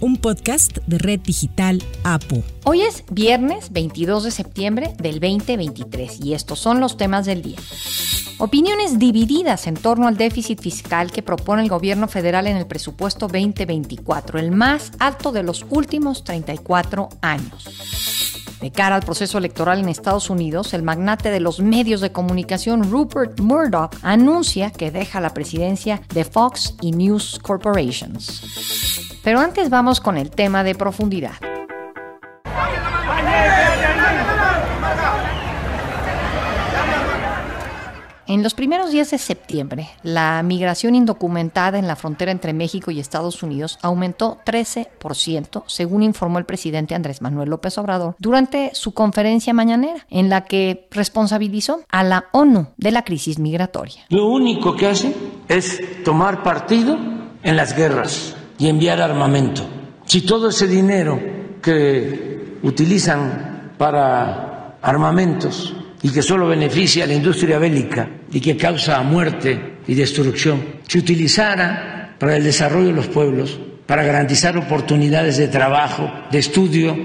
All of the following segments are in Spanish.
un podcast de Red Digital APO. Hoy es viernes 22 de septiembre del 2023 y estos son los temas del día. Opiniones divididas en torno al déficit fiscal que propone el gobierno federal en el presupuesto 2024, el más alto de los últimos 34 años. De cara al proceso electoral en Estados Unidos, el magnate de los medios de comunicación Rupert Murdoch anuncia que deja la presidencia de Fox y News Corporations. Pero antes vamos con el tema de profundidad. En los primeros días de septiembre, la migración indocumentada en la frontera entre México y Estados Unidos aumentó 13%, según informó el presidente Andrés Manuel López Obrador durante su conferencia mañanera, en la que responsabilizó a la ONU de la crisis migratoria. Lo único que hace es tomar partido en las guerras y enviar armamento. Si todo ese dinero que utilizan para armamentos y que solo beneficia a la industria bélica y que causa muerte y destrucción, se utilizara para el desarrollo de los pueblos, para garantizar oportunidades de trabajo, de estudio,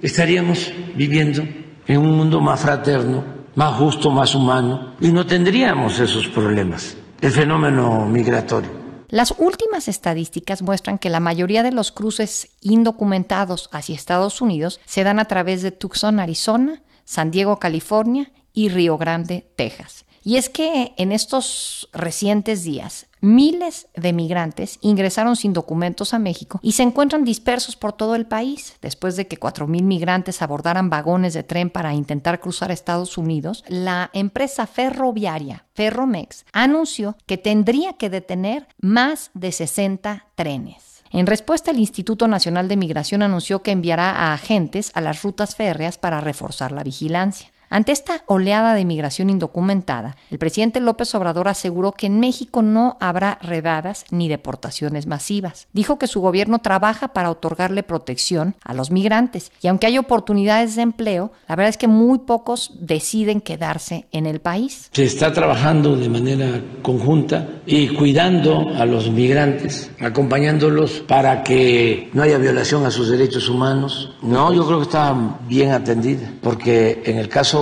estaríamos viviendo en un mundo más fraterno, más justo, más humano, y no tendríamos esos problemas, el fenómeno migratorio. Las últimas estadísticas muestran que la mayoría de los cruces indocumentados hacia Estados Unidos se dan a través de Tucson, Arizona, San Diego, California y Río Grande, Texas. Y es que en estos recientes días Miles de migrantes ingresaron sin documentos a México y se encuentran dispersos por todo el país. Después de que 4.000 migrantes abordaran vagones de tren para intentar cruzar Estados Unidos, la empresa ferroviaria Ferromex anunció que tendría que detener más de 60 trenes. En respuesta, el Instituto Nacional de Migración anunció que enviará a agentes a las rutas férreas para reforzar la vigilancia. Ante esta oleada de migración indocumentada, el presidente López Obrador aseguró que en México no habrá redadas ni deportaciones masivas. Dijo que su gobierno trabaja para otorgarle protección a los migrantes y aunque hay oportunidades de empleo, la verdad es que muy pocos deciden quedarse en el país. Se está trabajando de manera conjunta y cuidando a los migrantes, acompañándolos para que no haya violación a sus derechos humanos. No, yo creo que está bien atendida, porque en el caso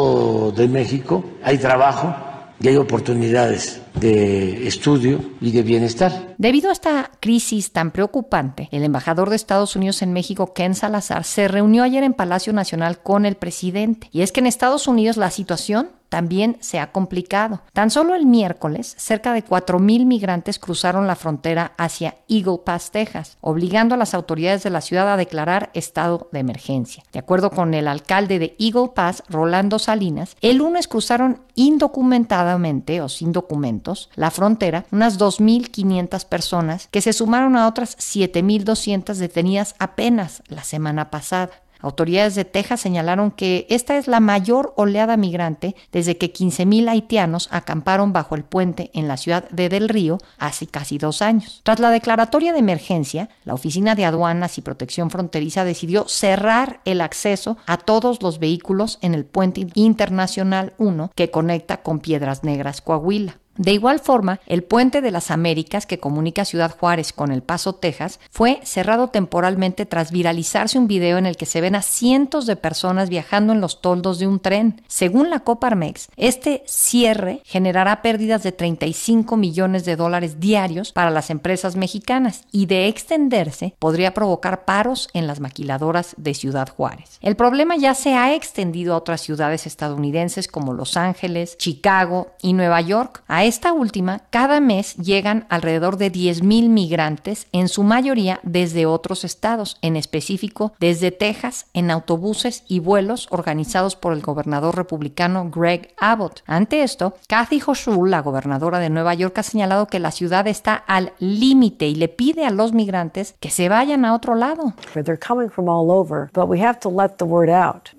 de México hay trabajo y hay oportunidades de estudio y de bienestar. Debido a esta crisis tan preocupante, el embajador de Estados Unidos en México, Ken Salazar, se reunió ayer en Palacio Nacional con el presidente. Y es que en Estados Unidos la situación también se ha complicado. Tan solo el miércoles, cerca de 4.000 migrantes cruzaron la frontera hacia Eagle Pass, Texas, obligando a las autoridades de la ciudad a declarar estado de emergencia. De acuerdo con el alcalde de Eagle Pass, Rolando Salinas, el lunes cruzaron indocumentadamente o sin documentos la frontera unas 2.500 personas que se sumaron a otras 7.200 detenidas apenas la semana pasada. Autoridades de Texas señalaron que esta es la mayor oleada migrante desde que 15.000 haitianos acamparon bajo el puente en la ciudad de Del Río hace casi dos años. Tras la declaratoria de emergencia, la Oficina de Aduanas y Protección Fronteriza decidió cerrar el acceso a todos los vehículos en el puente internacional 1 que conecta con Piedras Negras, Coahuila. De igual forma, el puente de las Américas que comunica Ciudad Juárez con El Paso, Texas, fue cerrado temporalmente tras viralizarse un video en el que se ven a cientos de personas viajando en los toldos de un tren. Según la Coparmex, este cierre generará pérdidas de 35 millones de dólares diarios para las empresas mexicanas y de extenderse podría provocar paros en las maquiladoras de Ciudad Juárez. El problema ya se ha extendido a otras ciudades estadounidenses como Los Ángeles, Chicago y Nueva York. Esta última, cada mes llegan alrededor de 10.000 migrantes, en su mayoría desde otros estados, en específico desde Texas, en autobuses y vuelos organizados por el gobernador republicano Greg Abbott. Ante esto, Kathy Hochul, la gobernadora de Nueva York, ha señalado que la ciudad está al límite y le pide a los migrantes que se vayan a otro lado.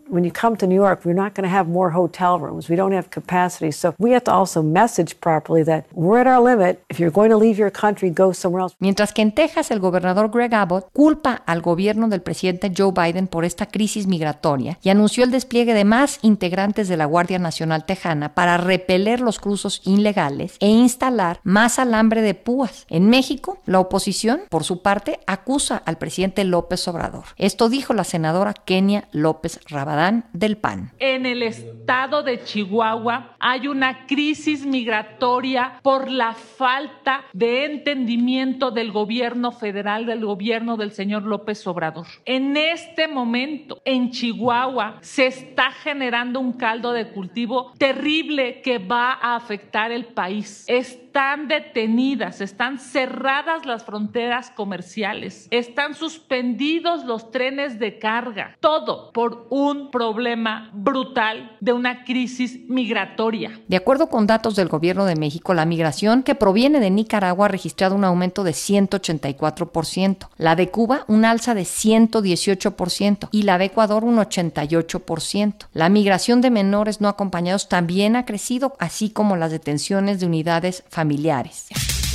When you come to New York, we're not going to have more hotel rooms. We don't have capacity. So we have to also message properly that we're at our limit. If you're going to leave your country, go somewhere else. Mientras que en Texas el gobernador Greg Abbott culpa al gobierno del presidente Joe Biden por esta crisis migratoria y anunció el despliegue de más integrantes de la Guardia Nacional Tejana para repeler los cruzos ilegales e instalar más alambre de púas. En México, la oposición, por su parte, acusa al presidente López Obrador. Esto dijo la senadora Kenia López Rabadán del PAN. En el estado de Chihuahua hay una crisis migratoria por la falta de entendimiento del gobierno federal, del gobierno del señor López Obrador. En este momento, en Chihuahua, se está generando un caldo de cultivo terrible que va a afectar el país. Están detenidas, están cerradas las fronteras comerciales, están suspendidos los trenes de carga, todo por un problema brutal de una crisis migratoria. De acuerdo con datos del gobierno de México, la migración que proviene de Nicaragua ha registrado un aumento de 184%, la de Cuba un alza de 118% y la de Ecuador un 88%. La migración de menores no acompañados también ha crecido, así como las detenciones de unidades familiares.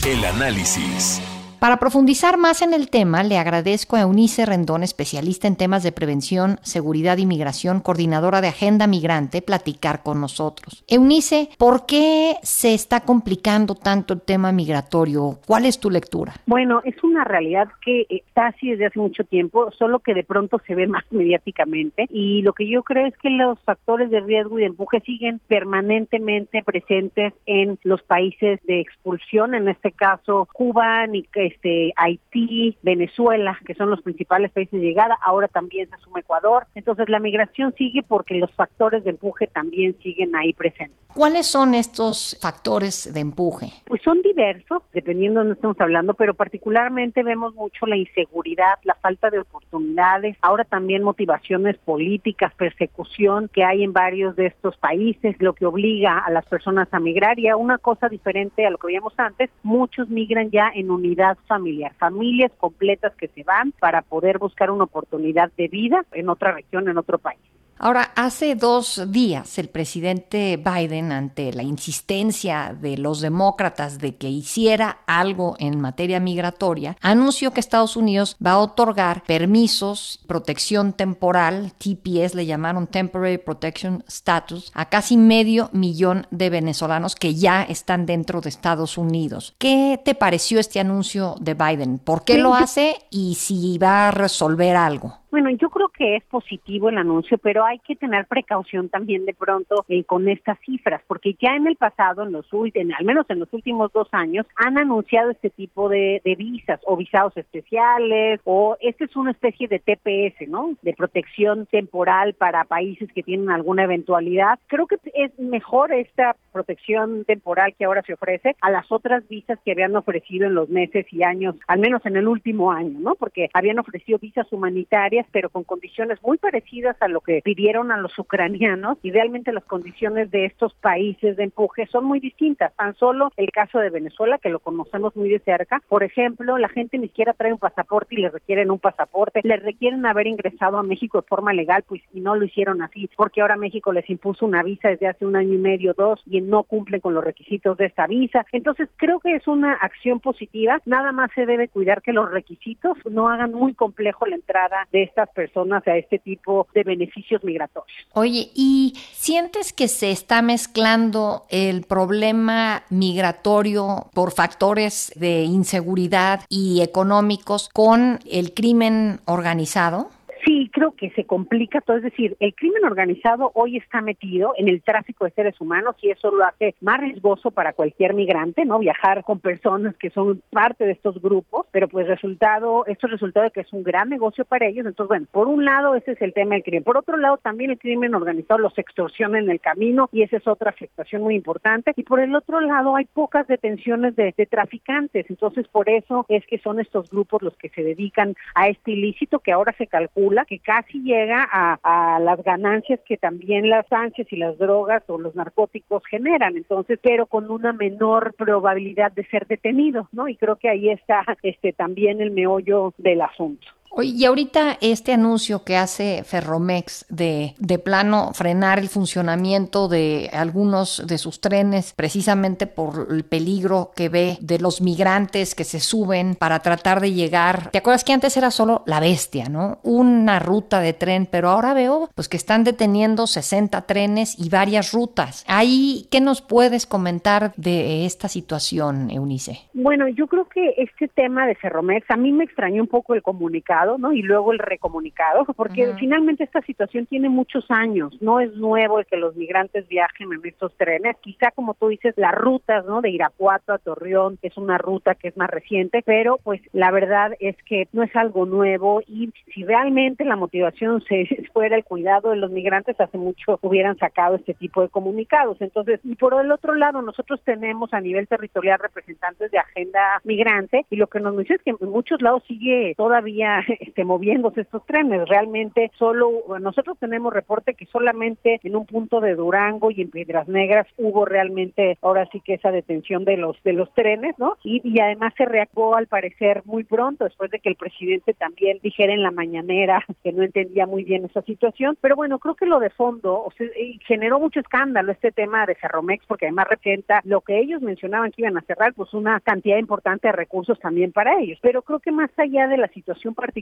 El análisis. Para profundizar más en el tema, le agradezco a Eunice Rendón, especialista en temas de prevención, seguridad y migración, coordinadora de Agenda Migrante, platicar con nosotros. Eunice, ¿por qué se está complicando tanto el tema migratorio? ¿Cuál es tu lectura? Bueno, es una realidad que está así desde hace mucho tiempo, solo que de pronto se ve más mediáticamente. Y lo que yo creo es que los factores de riesgo y de empuje siguen permanentemente presentes en los países de expulsión, en este caso Cuba, Nicaragua, este, Haití, Venezuela, que son los principales países de llegada, ahora también se suma Ecuador. Entonces la migración sigue porque los factores de empuje también siguen ahí presentes. ¿Cuáles son estos factores de empuje? Pues son diversos, dependiendo de dónde estamos hablando, pero particularmente vemos mucho la inseguridad, la falta de oportunidades, ahora también motivaciones políticas, persecución que hay en varios de estos países, lo que obliga a las personas a migrar y a una cosa diferente a lo que veíamos antes, muchos migran ya en unidad familiar, familias completas que se van para poder buscar una oportunidad de vida en otra región, en otro país. Ahora, hace dos días el presidente Biden, ante la insistencia de los demócratas de que hiciera algo en materia migratoria, anunció que Estados Unidos va a otorgar permisos, protección temporal, TPS le llamaron Temporary Protection Status, a casi medio millón de venezolanos que ya están dentro de Estados Unidos. ¿Qué te pareció este anuncio de Biden? ¿Por qué lo hace y si va a resolver algo? Bueno, yo creo que es positivo el anuncio, pero hay que tener precaución también de pronto eh, con estas cifras, porque ya en el pasado, en los últimos, al menos en los últimos dos años, han anunciado este tipo de, de visas o visados especiales, o esta es una especie de TPS, ¿no? De protección temporal para países que tienen alguna eventualidad. Creo que es mejor esta protección temporal que ahora se ofrece a las otras visas que habían ofrecido en los meses y años, al menos en el último año, ¿no? Porque habían ofrecido visas humanitarias pero con condiciones muy parecidas a lo que pidieron a los ucranianos. Idealmente las condiciones de estos países de empuje son muy distintas. Tan solo el caso de Venezuela, que lo conocemos muy de cerca, por ejemplo, la gente ni siquiera trae un pasaporte y le requieren un pasaporte, le requieren haber ingresado a México de forma legal, pues y no lo hicieron así, porque ahora México les impuso una visa desde hace un año y medio, dos, y no cumplen con los requisitos de esta visa. Entonces, creo que es una acción positiva. Nada más se debe cuidar que los requisitos no hagan muy complejo la entrada de estas personas a este tipo de beneficios migratorios. Oye, ¿y sientes que se está mezclando el problema migratorio por factores de inseguridad y económicos con el crimen organizado? Sí, creo que se complica todo, es decir, el crimen organizado hoy está metido en el tráfico de seres humanos y eso lo hace más riesgoso para cualquier migrante, ¿no? Viajar con personas que son parte de estos grupos, pero pues resultado, esto es resultado de que es un gran negocio para ellos, entonces bueno, por un lado ese es el tema del crimen, por otro lado también el crimen organizado los extorsiona en el camino y esa es otra afectación muy importante. Y por el otro lado hay pocas detenciones de, de traficantes, entonces por eso es que son estos grupos los que se dedican a este ilícito que ahora se calcula que casi llega a, a, las ganancias que también las ansias y las drogas o los narcóticos generan, entonces, pero con una menor probabilidad de ser detenidos, ¿no? Y creo que ahí está este también el meollo del asunto. Oye, y ahorita este anuncio que hace Ferromex de, de plano frenar el funcionamiento de algunos de sus trenes precisamente por el peligro que ve de los migrantes que se suben para tratar de llegar. ¿Te acuerdas que antes era solo la bestia, no? Una ruta de tren, pero ahora veo pues que están deteniendo 60 trenes y varias rutas. Ahí, ¿qué nos puedes comentar de esta situación, Eunice? Bueno, yo creo que este tema de Ferromex, a mí me extrañó un poco el comunicado y luego el recomunicado, porque finalmente esta situación tiene muchos años, no es nuevo el que los migrantes viajen en estos trenes, quizá como tú dices, las rutas, ¿no? De Irapuato a Torreón, es una ruta que es más reciente, pero pues la verdad es que no es algo nuevo y si realmente la motivación se fuera el cuidado de los migrantes, hace mucho hubieran sacado este tipo de comunicados. Entonces, y por el otro lado, nosotros tenemos a nivel territorial representantes de agenda migrante y lo que nos dice es que en muchos lados sigue todavía este, moviéndose estos trenes. Realmente solo, nosotros tenemos reporte que solamente en un punto de Durango y en Piedras Negras hubo realmente ahora sí que esa detención de los de los trenes, ¿no? Y, y además se reactuó al parecer muy pronto después de que el presidente también dijera en la mañanera que no entendía muy bien esa situación. Pero bueno, creo que lo de fondo o sea, generó mucho escándalo este tema de Ferromex porque además representa lo que ellos mencionaban que iban a cerrar, pues una cantidad importante de recursos también para ellos. Pero creo que más allá de la situación particular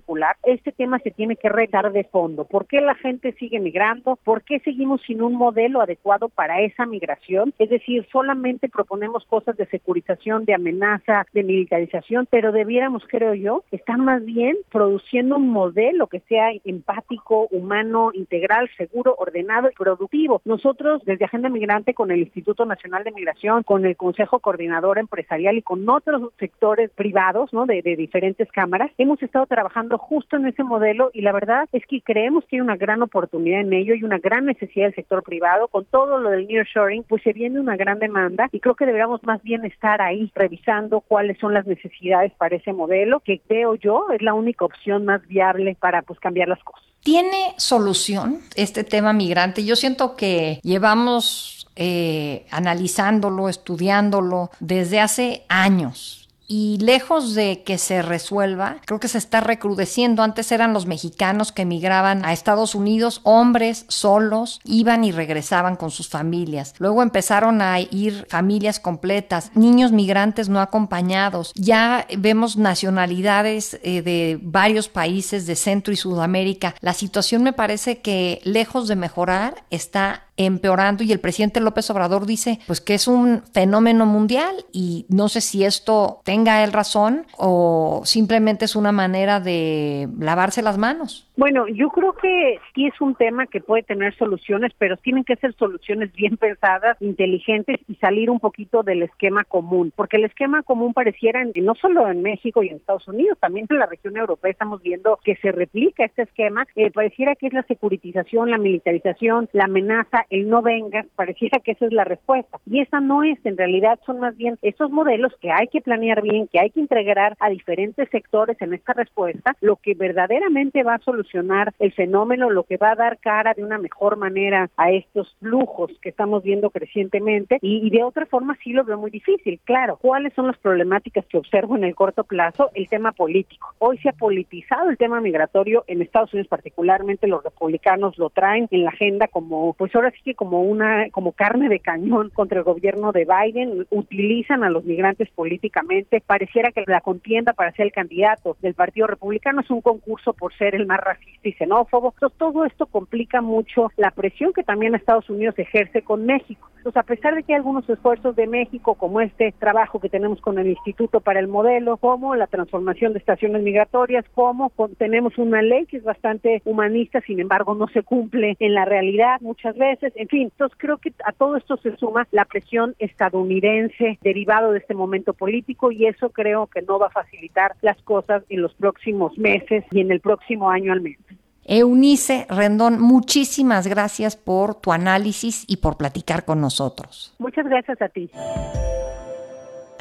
este tema se tiene que retar de fondo. ¿Por qué la gente sigue migrando? ¿Por qué seguimos sin un modelo adecuado para esa migración? Es decir, solamente proponemos cosas de securización, de amenaza, de militarización, pero debiéramos, creo yo, estar más bien produciendo un modelo que sea empático, humano, integral, seguro, ordenado y productivo. Nosotros, desde Agenda Migrante, con el Instituto Nacional de Migración, con el Consejo Coordinador Empresarial y con otros sectores privados, ¿no? De, de diferentes cámaras, hemos estado trabajando justo en ese modelo y la verdad es que creemos que hay una gran oportunidad en ello y una gran necesidad del sector privado. Con todo lo del nearshoring, pues se viene una gran demanda y creo que deberíamos más bien estar ahí revisando cuáles son las necesidades para ese modelo, que creo yo es la única opción más viable para pues cambiar las cosas. ¿Tiene solución este tema migrante? Yo siento que llevamos eh, analizándolo, estudiándolo desde hace años y lejos de que se resuelva, creo que se está recrudeciendo. Antes eran los mexicanos que emigraban a Estados Unidos, hombres solos, iban y regresaban con sus familias. Luego empezaron a ir familias completas, niños migrantes no acompañados. Ya vemos nacionalidades eh, de varios países de Centro y Sudamérica. La situación me parece que lejos de mejorar está empeorando y el presidente López Obrador dice pues que es un fenómeno mundial y no sé si esto tenga él razón o simplemente es una manera de lavarse las manos. Bueno, yo creo que sí es un tema que puede tener soluciones, pero tienen que ser soluciones bien pensadas, inteligentes y salir un poquito del esquema común, porque el esquema común pareciera, no solo en México y en Estados Unidos, también en la región europea estamos viendo que se replica este esquema, eh, pareciera que es la securitización, la militarización, la amenaza, el no venga, pareciera que esa es la respuesta. Y esa no es, en realidad son más bien esos modelos que hay que planear bien, que hay que integrar a diferentes sectores en esta respuesta, lo que verdaderamente va a solucionar el fenómeno, lo que va a dar cara de una mejor manera a estos flujos que estamos viendo crecientemente y, de otra forma sí lo veo muy difícil. Claro, ¿cuáles son las problemáticas que observo en el corto plazo? El tema político. Hoy se ha politizado el tema migratorio en Estados Unidos particularmente los republicanos lo traen en la agenda como pues ahora sí que como una como carne de cañón contra el gobierno de Biden, utilizan a los migrantes políticamente, pareciera que la contienda para ser el candidato del Partido Republicano es un concurso por ser el más racista y xenófobo. Entonces, todo esto complica mucho la presión que también Estados Unidos ejerce con México. Entonces, a pesar de que hay algunos esfuerzos de México, como este trabajo que tenemos con el Instituto para el Modelo, como la transformación de estaciones migratorias, como tenemos una ley que es bastante humanista, sin embargo, no se cumple en la realidad muchas veces. En fin, entonces creo que a todo esto se suma la presión estadounidense derivado de este momento político y eso creo que no va a facilitar las cosas en los próximos meses y en el próximo año al Eunice Rendón, muchísimas gracias por tu análisis y por platicar con nosotros. Muchas gracias a ti.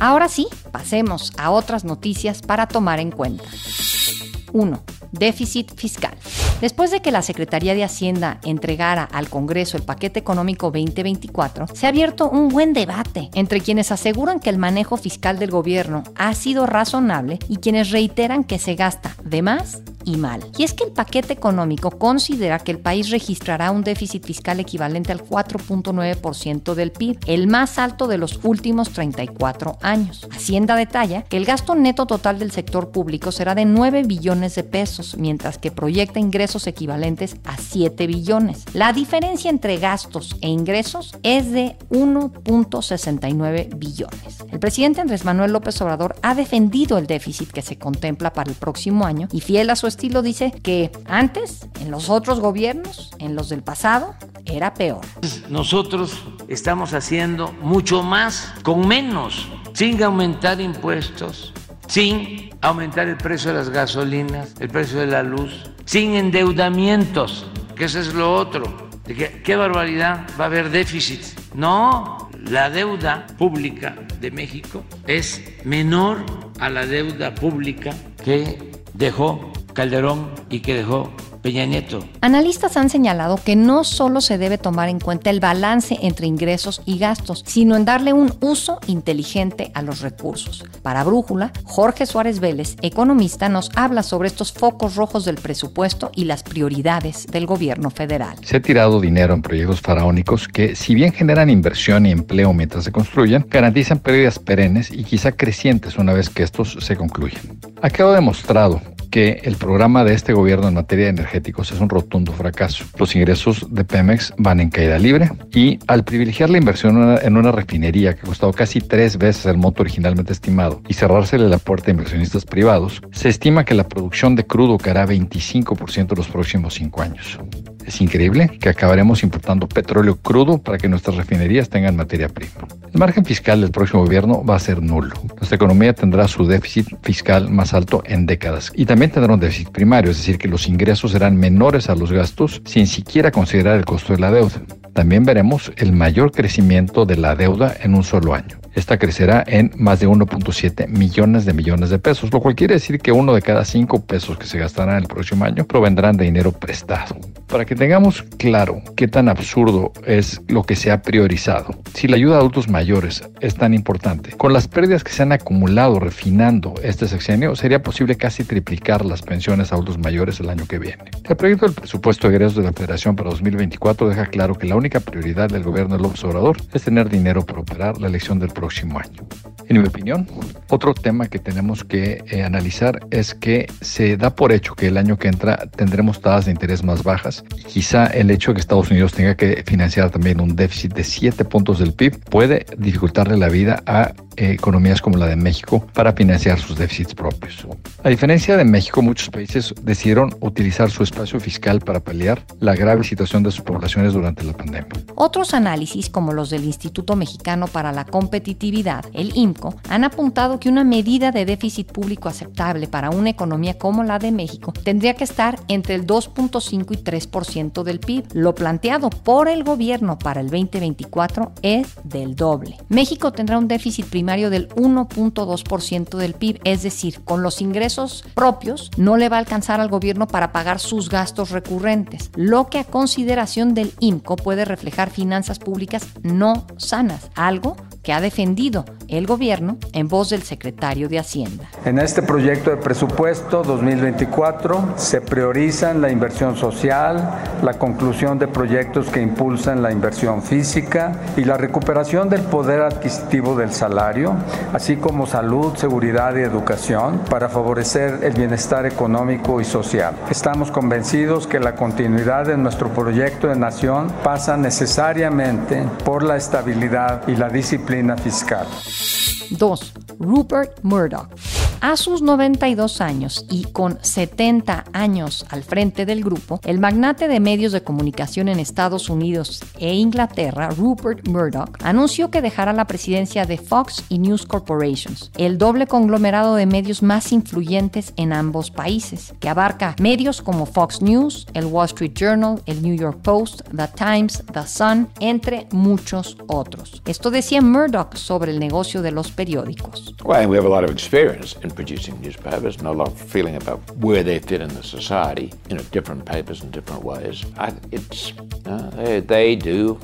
Ahora sí, pasemos a otras noticias para tomar en cuenta. 1. Déficit fiscal. Después de que la Secretaría de Hacienda entregara al Congreso el paquete económico 2024, se ha abierto un buen debate entre quienes aseguran que el manejo fiscal del gobierno ha sido razonable y quienes reiteran que se gasta de más y mal. Y es que el paquete económico considera que el país registrará un déficit fiscal equivalente al 4.9% del PIB, el más alto de los últimos 34 años. Hacienda detalla que el gasto neto total del sector público será de 9 billones de pesos, mientras que proyecta ingresos equivalentes a 7 billones. La diferencia entre gastos e ingresos es de 1.69 billones. El presidente Andrés Manuel López Obrador ha defendido el déficit que se contempla para el próximo año y fiel a su estilo dice que antes, en los otros gobiernos, en los del pasado, era peor. Nosotros estamos haciendo mucho más con menos, sin aumentar impuestos, sin aumentar el precio de las gasolinas, el precio de la luz, sin endeudamientos, que eso es lo otro. ¿Qué barbaridad? Va a haber déficit. No, la deuda pública de México es menor a la deuda pública que dejó Calderón y que dejó Peña Nieto. Analistas han señalado que no solo se debe tomar en cuenta el balance entre ingresos y gastos, sino en darle un uso inteligente a los recursos. Para Brújula, Jorge Suárez Vélez, economista, nos habla sobre estos focos rojos del presupuesto y las prioridades del gobierno federal. Se ha tirado dinero en proyectos faraónicos que, si bien generan inversión y empleo mientras se construyen, garantizan pérdidas perennes y quizá crecientes una vez que estos se concluyen. Ha quedado demostrado que el programa de este gobierno en materia de energéticos es un rotundo fracaso. Los ingresos de Pemex van en caída libre y al privilegiar la inversión en una refinería que ha costado casi tres veces el monto originalmente estimado y cerrársele la puerta a inversionistas privados, se estima que la producción de crudo caerá 25% en los próximos cinco años. Es increíble que acabaremos importando petróleo crudo para que nuestras refinerías tengan materia prima. El margen fiscal del próximo gobierno va a ser nulo. Nuestra economía tendrá su déficit fiscal más alto en décadas y también tendrá un déficit primario, es decir, que los ingresos serán menores a los gastos sin siquiera considerar el costo de la deuda. También veremos el mayor crecimiento de la deuda en un solo año. Esta crecerá en más de 1.7 millones de millones de pesos, lo cual quiere decir que uno de cada cinco pesos que se gastarán el próximo año provendrán de dinero prestado. Para que tengamos claro qué tan absurdo es lo que se ha priorizado, si la ayuda a adultos mayores es tan importante, con las pérdidas que se han acumulado refinando este sexenio, sería posible casi triplicar las pensiones a adultos mayores el año que viene. El proyecto del presupuesto de egresos de la Federación para 2024 deja claro que la única prioridad del gobierno del observador es tener dinero para operar la elección del próximo En mi opinión, otro tema que tenemos que eh, analizar es que se da por hecho que el año que entra tendremos tasas de interés más bajas. Quizá el hecho de que Estados Unidos tenga que financiar también un déficit de 7 puntos del PIB puede dificultarle la vida a economías como la de México para financiar sus déficits propios. A diferencia de México, muchos países decidieron utilizar su espacio fiscal para paliar la grave situación de sus poblaciones durante la pandemia. Otros análisis, como los del Instituto Mexicano para la Competitividad, el IMCO, han apuntado que una medida de déficit público aceptable para una economía como la de México tendría que estar entre el 2.5 y 3% del PIB. Lo planteado por el gobierno para el 2024 es del doble. México tendrá un déficit primario del 1.2% del PIB, es decir, con los ingresos propios no le va a alcanzar al gobierno para pagar sus gastos recurrentes, lo que a consideración del IMCO puede reflejar finanzas públicas no sanas, algo que ha defendido el gobierno en voz del secretario de Hacienda. En este proyecto de presupuesto 2024 se priorizan la inversión social, la conclusión de proyectos que impulsan la inversión física y la recuperación del poder adquisitivo del salario así como salud, seguridad y educación, para favorecer el bienestar económico y social. Estamos convencidos que la continuidad de nuestro proyecto de nación pasa necesariamente por la estabilidad y la disciplina disciplina fiscal. 2. Rupert Murdoch. A sus 92 años y con 70 años al frente del grupo, el magnate de medios de comunicación en Estados Unidos e Inglaterra, Rupert Murdoch, anunció que dejará la presidencia de Fox y News Corporations, el doble conglomerado de medios más influyentes en ambos países, que abarca medios como Fox News, el Wall Street Journal, el New York Post, The Times, The Sun, entre muchos otros. Esto decía Murdoch sobre el negocio de los periódicos. In producing newspapers and a lot of feeling about where they fit in the society, you know, different papers in different ways. I, it's, uh, they, they do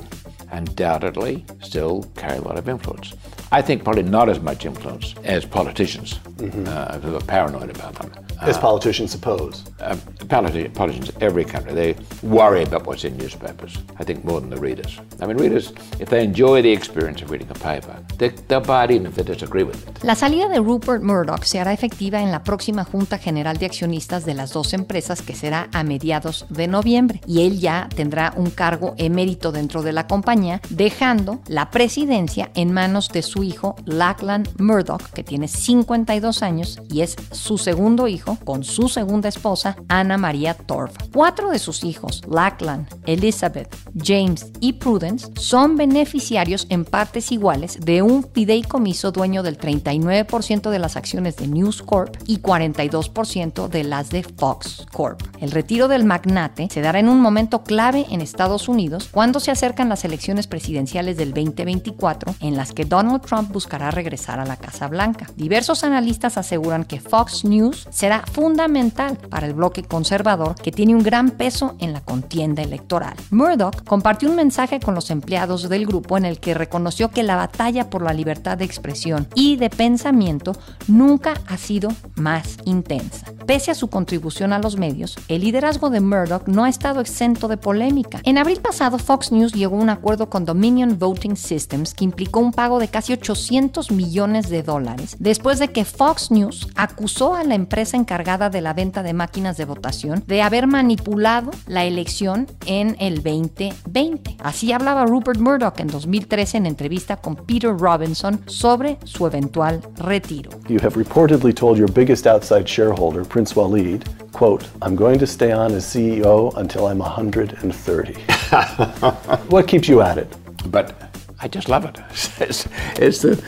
undoubtedly still carry a lot of influence. I think probably not as much influence as politicians mm-hmm. uh, who are paranoid about them. As uh, politicians suppose. Uh, politicians, every country, they worry about what's in newspapers. I think more than the readers. I mean, readers, if they enjoy the experience of reading a paper, they, they'll buy it even if they disagree with it. La salida de Rupert Murdoch se hará efectiva en la próxima Junta General de Accionistas de las dos empresas que será a mediados de noviembre y él ya tendrá un cargo emérito dentro de la compañía, dejando la presidencia en manos de su hijo Lachlan Murdoch, que tiene 52 años y es su segundo hijo con su segunda esposa, Ana María Torf. Cuatro de sus hijos, Lachlan, Elizabeth, James y Prudence, son beneficiarios en partes iguales de un fideicomiso dueño del 39% de las acciones de News Corp y 42% de las de Fox Corp. El retiro del magnate se dará en un momento clave en Estados Unidos cuando se acercan las elecciones presidenciales del 2024 en las que Donald Trump buscará regresar a la Casa Blanca. Diversos analistas aseguran que Fox News será fundamental para el bloque conservador que tiene un gran peso en la contienda electoral. Murdoch compartió un mensaje con los empleados del grupo en el que reconoció que la batalla por la libertad de expresión y de pensamiento nunca ha sido más intensa. Pese a su contribución a los medios, el liderazgo de Murdoch no ha estado exento de polémica. En abril pasado, Fox News llegó a un acuerdo con Dominion Voting Systems que implicó un pago de casi 800 millones de dólares después de que Fox News acusó a la empresa encargada de la venta de máquinas de votación de haber manipulado la elección en el 2020. Así hablaba Rupert Murdoch en 2013 en entrevista con Peter Robinson sobre su eventual retiro. You have reportedly told your biggest outside shareholder, Prince Walid, quote, I'm going to stay on as CEO until I'm 130. what keeps you at it? But I just love it. It's, it's the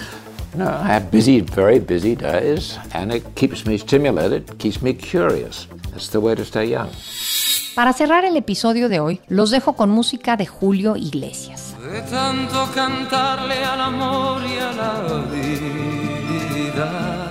No, I have busy, very busy days, and it keeps me stimulated, keeps me curious. That's the way to stay young. Para cerrar el episodio de hoy, los dejo con música de Julio Iglesias. De tanto cantarle al amor y a la vida.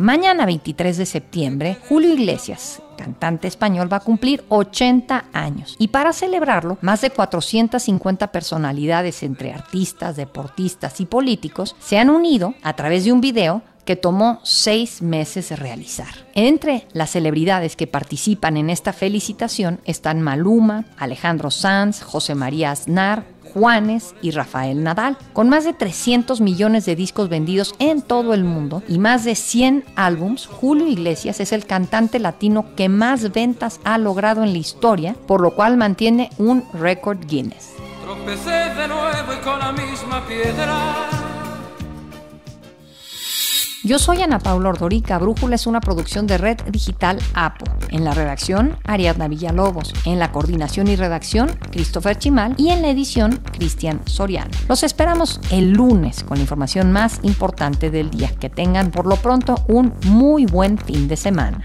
Mañana 23 de septiembre, Julio Iglesias, cantante español, va a cumplir 80 años. Y para celebrarlo, más de 450 personalidades entre artistas, deportistas y políticos se han unido a través de un video que tomó seis meses realizar. Entre las celebridades que participan en esta felicitación están Maluma, Alejandro Sanz, José María Aznar, Juanes y Rafael Nadal. Con más de 300 millones de discos vendidos en todo el mundo y más de 100 álbums, Julio Iglesias es el cantante latino que más ventas ha logrado en la historia, por lo cual mantiene un récord Guinness. de nuevo y con la misma piedra. Yo soy Ana Paula Ordorica. Brújula es una producción de Red Digital APO. En la redacción, Ariadna Villalobos. En la coordinación y redacción, Christopher Chimal. Y en la edición, Cristian Soriano. Los esperamos el lunes con la información más importante del día. Que tengan por lo pronto un muy buen fin de semana.